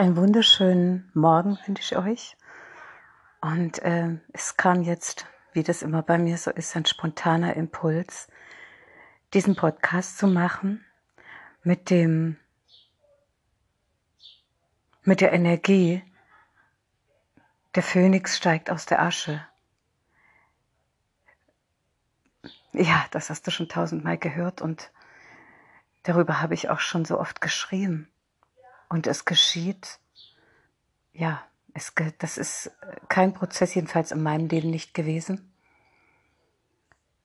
Einen wunderschönen Morgen wünsche ich euch. Und äh, es kam jetzt, wie das immer bei mir so ist, ein spontaner Impuls, diesen Podcast zu machen mit dem, mit der Energie, der Phönix steigt aus der Asche. Ja, das hast du schon tausendmal gehört und darüber habe ich auch schon so oft geschrieben. Und es geschieht, ja, es, das ist kein Prozess, jedenfalls in meinem Leben nicht gewesen,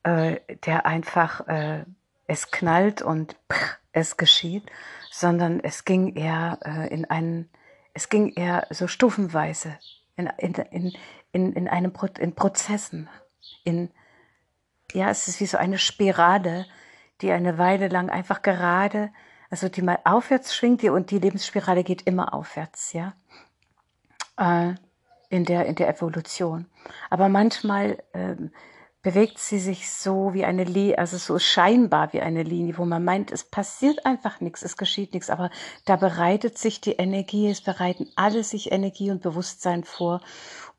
äh, der einfach, äh, es knallt und pff, es geschieht, sondern es ging eher äh, in einen, es ging eher so stufenweise, in, in, in, in, in einem Pro in Prozessen, in, ja, es ist wie so eine Spirale, die eine Weile lang einfach gerade also die mal aufwärts schwingt die, und die Lebensspirale geht immer aufwärts, ja, äh, in der in der Evolution. Aber manchmal ähm, bewegt sie sich so wie eine Linie, also so scheinbar wie eine Linie, wo man meint, es passiert einfach nichts, es geschieht nichts, aber da bereitet sich die Energie, es bereiten alle sich Energie und Bewusstsein vor,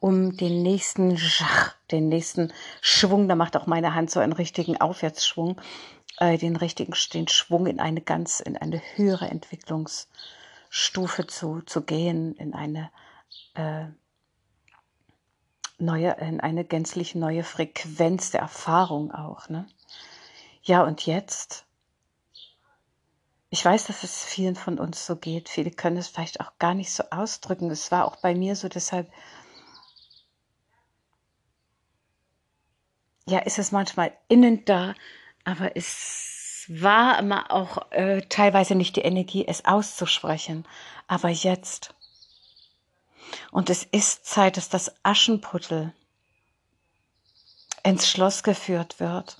um den nächsten Schach, den nächsten Schwung, da macht auch meine Hand so einen richtigen Aufwärtsschwung, äh, den richtigen den Schwung in eine ganz, in eine höhere Entwicklungsstufe zu, zu gehen, in eine äh, neue, in eine gänzlich neue Frequenz der Erfahrung auch. Ne? Ja, und jetzt? Ich weiß, dass es vielen von uns so geht. Viele können es vielleicht auch gar nicht so ausdrücken. Es war auch bei mir so, deshalb ja, ist es manchmal innen da, aber es war immer auch äh, teilweise nicht die Energie, es auszusprechen. Aber jetzt. Und es ist Zeit, dass das Aschenputtel ins Schloss geführt wird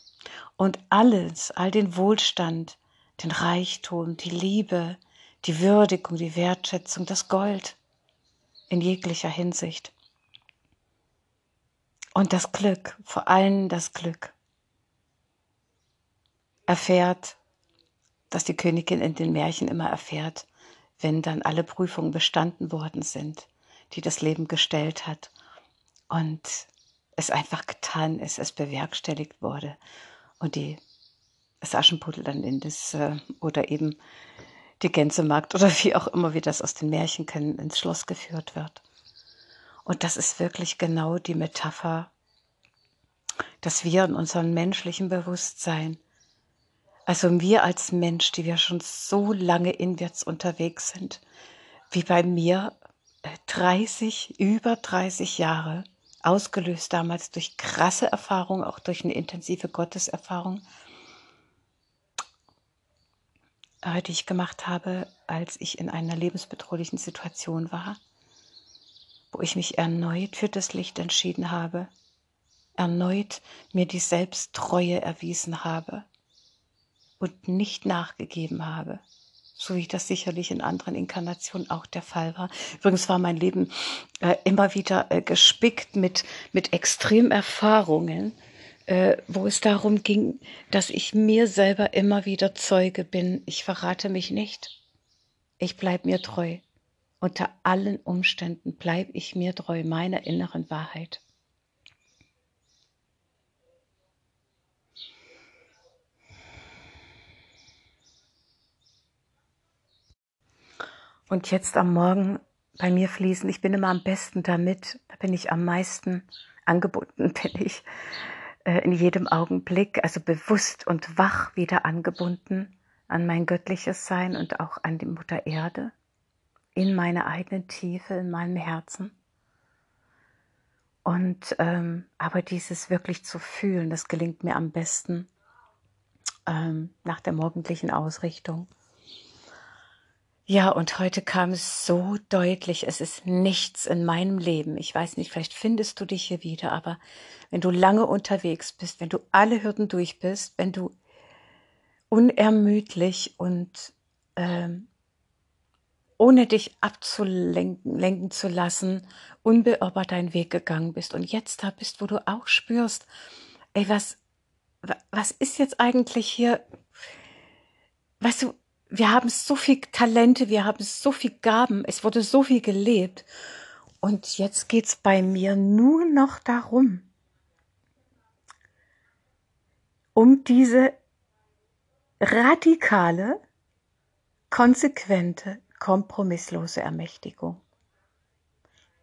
und alles, all den Wohlstand, den Reichtum, die Liebe, die Würdigung, die Wertschätzung, das Gold in jeglicher Hinsicht. Und das Glück, vor allem das Glück erfährt, dass die Königin in den Märchen immer erfährt, wenn dann alle Prüfungen bestanden worden sind, die das Leben gestellt hat und es einfach getan ist, es bewerkstelligt wurde und die das Aschenputtel dann in das äh, oder eben die Gänsemarkt oder wie auch immer wir das aus den Märchen kennen, ins Schloss geführt wird. Und das ist wirklich genau die Metapher, dass wir in unserem menschlichen Bewusstsein also wir als Mensch, die wir schon so lange inwärts unterwegs sind, wie bei mir 30, äh, über 30 Jahre, ausgelöst damals durch krasse Erfahrungen, auch durch eine intensive Gotteserfahrung, äh, die ich gemacht habe, als ich in einer lebensbedrohlichen Situation war, wo ich mich erneut für das Licht entschieden habe, erneut mir die Selbsttreue erwiesen habe und nicht nachgegeben habe. So wie das sicherlich in anderen Inkarnationen auch der Fall war. Übrigens war mein Leben äh, immer wieder äh, gespickt mit, mit Extremerfahrungen, äh, wo es darum ging, dass ich mir selber immer wieder Zeuge bin. Ich verrate mich nicht. Ich bleib mir treu. Unter allen Umständen bleib ich mir treu meiner inneren Wahrheit. Und jetzt am Morgen bei mir fließen, ich bin immer am besten damit, da bin ich am meisten angebunden, bin ich äh, in jedem Augenblick, also bewusst und wach wieder angebunden an mein göttliches Sein und auch an die Mutter Erde, in meine eigene Tiefe, in meinem Herzen. Und ähm, aber dieses wirklich zu fühlen, das gelingt mir am besten ähm, nach der morgendlichen Ausrichtung. Ja, und heute kam es so deutlich, es ist nichts in meinem Leben. Ich weiß nicht, vielleicht findest du dich hier wieder, aber wenn du lange unterwegs bist, wenn du alle Hürden durch bist, wenn du unermüdlich und ähm, ohne dich abzulenken lenken zu lassen, unbeirrbar deinen Weg gegangen bist und jetzt da bist, wo du auch spürst, ey, was, was ist jetzt eigentlich hier, weißt du, wir haben so viel Talente, wir haben so viel Gaben, es wurde so viel gelebt. Und jetzt geht's bei mir nur noch darum, um diese radikale, konsequente, kompromisslose Ermächtigung,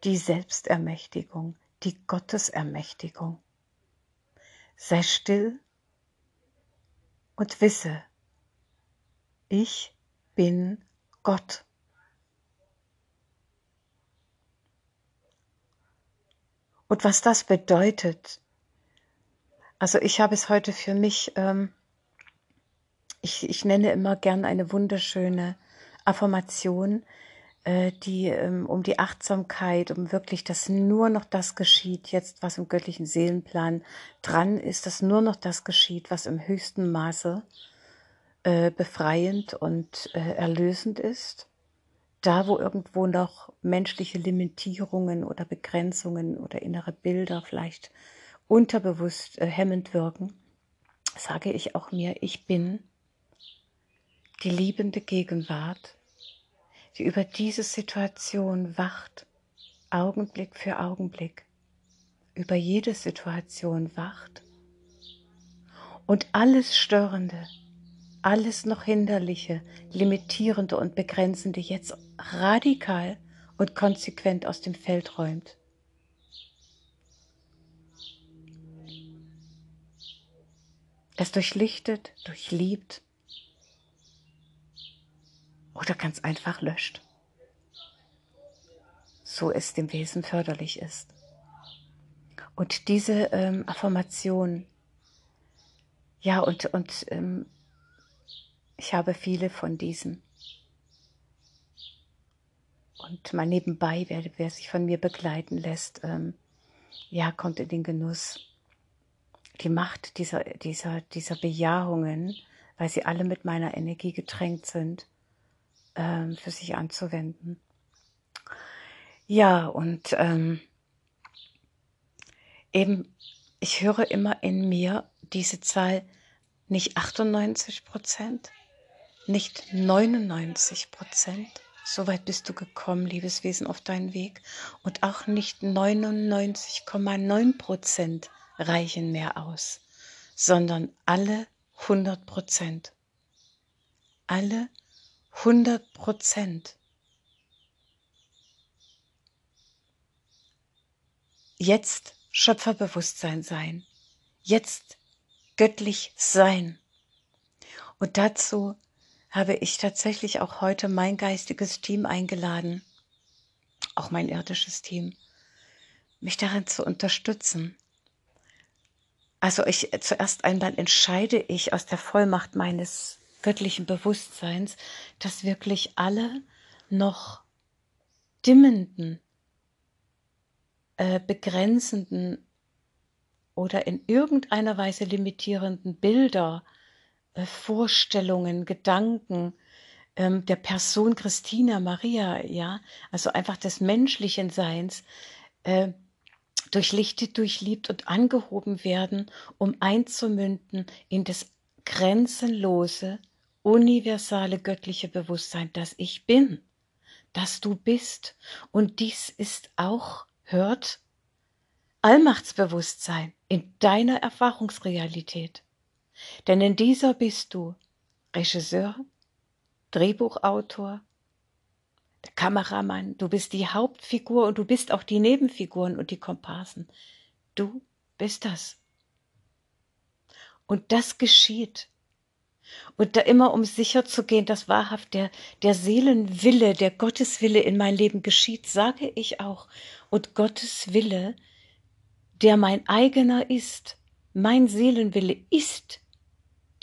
die Selbstermächtigung, die Gottesermächtigung. Sei still und wisse, ich bin Gott. Und was das bedeutet, also ich habe es heute für mich, ähm, ich, ich nenne immer gern eine wunderschöne Affirmation, äh, die ähm, um die Achtsamkeit, um wirklich, dass nur noch das geschieht, jetzt was im göttlichen Seelenplan dran ist, dass nur noch das geschieht, was im höchsten Maße äh, befreiend und äh, erlösend ist. Da, wo irgendwo noch menschliche Limitierungen oder Begrenzungen oder innere Bilder vielleicht unterbewusst äh, hemmend wirken, sage ich auch mir, ich bin die liebende Gegenwart, die über diese Situation wacht, Augenblick für Augenblick, über jede Situation wacht und alles Störende, alles noch Hinderliche, Limitierende und Begrenzende jetzt radikal und konsequent aus dem Feld räumt. es durchlichtet, durchliebt oder ganz einfach löscht, so es dem Wesen förderlich ist. Und diese ähm, Affirmation, ja, und, und ähm, ich habe viele von diesen. Und mal nebenbei, wer, wer sich von mir begleiten lässt, ähm, ja, kommt in den Genuss die Macht dieser, dieser, dieser Bejahungen, weil sie alle mit meiner Energie getränkt sind, ähm, für sich anzuwenden. Ja, und ähm, eben, ich höre immer in mir diese Zahl nicht 98 Prozent, nicht 99 Prozent. So weit bist du gekommen, liebes Wesen, auf deinen Weg. Und auch nicht 99,9 Prozent reichen mehr aus, sondern alle 100 Prozent. Alle 100 Prozent. Jetzt Schöpferbewusstsein sein. Jetzt göttlich sein. Und dazu habe ich tatsächlich auch heute mein geistiges Team eingeladen, auch mein irdisches Team, mich darin zu unterstützen, also ich zuerst einmal entscheide ich aus der Vollmacht meines göttlichen Bewusstseins, dass wirklich alle noch dimmenden, äh, begrenzenden oder in irgendeiner Weise limitierenden Bilder, Vorstellungen, Gedanken ähm, der Person Christina Maria, ja, also einfach des menschlichen Seins, äh, durchlichtet, durchliebt und angehoben werden, um einzumünden in das grenzenlose, universale göttliche Bewusstsein, das ich bin, das du bist. Und dies ist auch, hört, Allmachtsbewusstsein in deiner Erfahrungsrealität. Denn in dieser bist du Regisseur, Drehbuchautor, der Kameramann, du bist die Hauptfigur und du bist auch die Nebenfiguren und die Komparsen. Du bist das. Und das geschieht. Und da immer, um sicher zu gehen, dass wahrhaft der, der Seelenwille, der Gotteswille in mein Leben geschieht, sage ich auch. Und Gottes Wille, der mein eigener ist, mein Seelenwille ist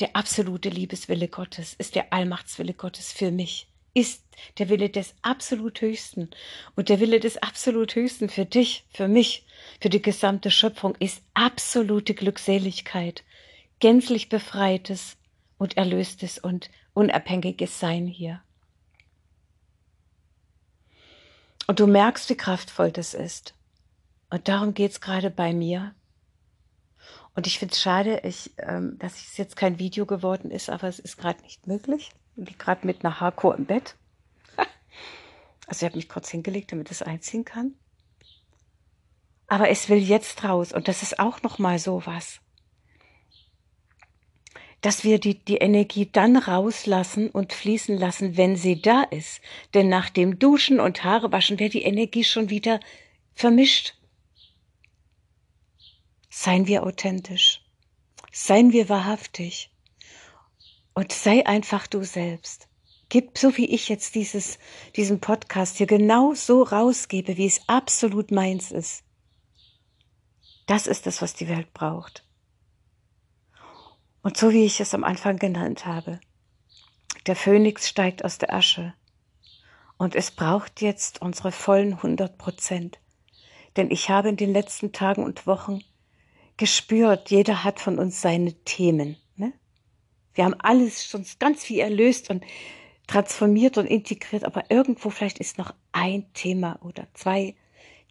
der absolute Liebeswille Gottes, ist der Allmachtswille Gottes für mich ist der Wille des absolut Höchsten. Und der Wille des absolut Höchsten für dich, für mich, für die gesamte Schöpfung ist absolute Glückseligkeit, gänzlich befreites und erlöstes und unabhängiges Sein hier. Und du merkst, wie kraftvoll das ist. Und darum geht es gerade bei mir. Und ich finde es schade, ich, ähm, dass es jetzt kein Video geworden ist, aber es ist gerade nicht möglich. liege gerade mit einer Hardcore im Bett. Also ich habe mich kurz hingelegt, damit es einziehen kann. Aber es will jetzt raus und das ist auch noch mal so was dass wir die, die Energie dann rauslassen und fließen lassen, wenn sie da ist. Denn nach dem Duschen und Haare waschen wäre die Energie schon wieder vermischt. Seien wir authentisch. Seien wir wahrhaftig. Und sei einfach du selbst. Gib, so wie ich jetzt dieses, diesen Podcast hier genau so rausgebe, wie es absolut meins ist. Das ist das, was die Welt braucht. Und so wie ich es am Anfang genannt habe, der Phönix steigt aus der Asche. Und es braucht jetzt unsere vollen 100 Prozent. Denn ich habe in den letzten Tagen und Wochen gespürt, jeder hat von uns seine Themen. Ne? Wir haben alles schon ganz viel erlöst und transformiert und integriert, aber irgendwo vielleicht ist noch ein Thema oder zwei,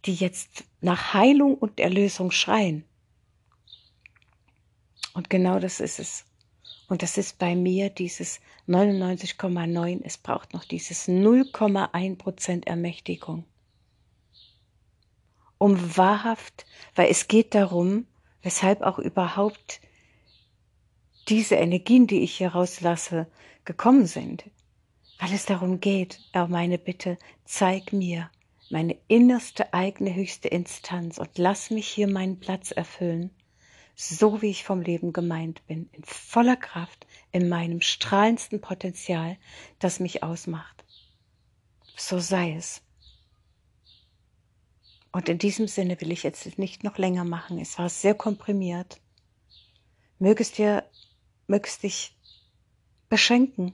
die jetzt nach Heilung und Erlösung schreien. Und genau das ist es. Und das ist bei mir dieses 99,9. Es braucht noch dieses 0,1 Prozent Ermächtigung. Um wahrhaft, weil es geht darum, weshalb auch überhaupt diese Energien, die ich hier rauslasse, gekommen sind. Weil es darum geht, auch meine Bitte, zeig mir meine innerste eigene höchste Instanz und lass mich hier meinen Platz erfüllen so wie ich vom Leben gemeint bin, in voller Kraft, in meinem strahlendsten Potenzial, das mich ausmacht. So sei es. Und in diesem Sinne will ich jetzt nicht noch länger machen. Es war sehr komprimiert. Mögest dir, mögest dich beschenken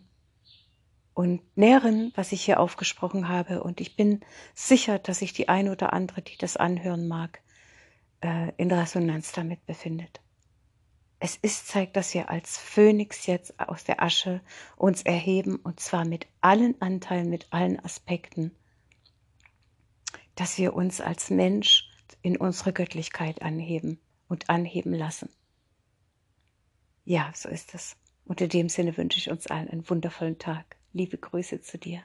und nähren, was ich hier aufgesprochen habe. Und ich bin sicher, dass sich die eine oder andere, die das anhören mag, äh, in Resonanz damit befindet. Es ist Zeit, dass wir als Phönix jetzt aus der Asche uns erheben und zwar mit allen Anteilen, mit allen Aspekten, dass wir uns als Mensch in unsere Göttlichkeit anheben und anheben lassen. Ja, so ist es. Und in dem Sinne wünsche ich uns allen einen wundervollen Tag. Liebe Grüße zu dir.